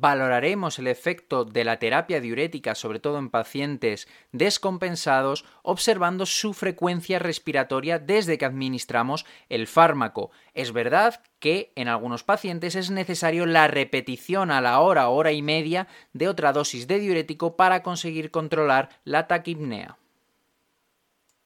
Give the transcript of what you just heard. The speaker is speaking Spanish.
valoraremos el efecto de la terapia diurética, sobre todo en pacientes descompensados, observando su frecuencia respiratoria desde que administramos el fármaco. Es verdad que en algunos pacientes es necesario la repetición a la hora, hora y media de otra dosis de diurético para conseguir controlar la taquipnea.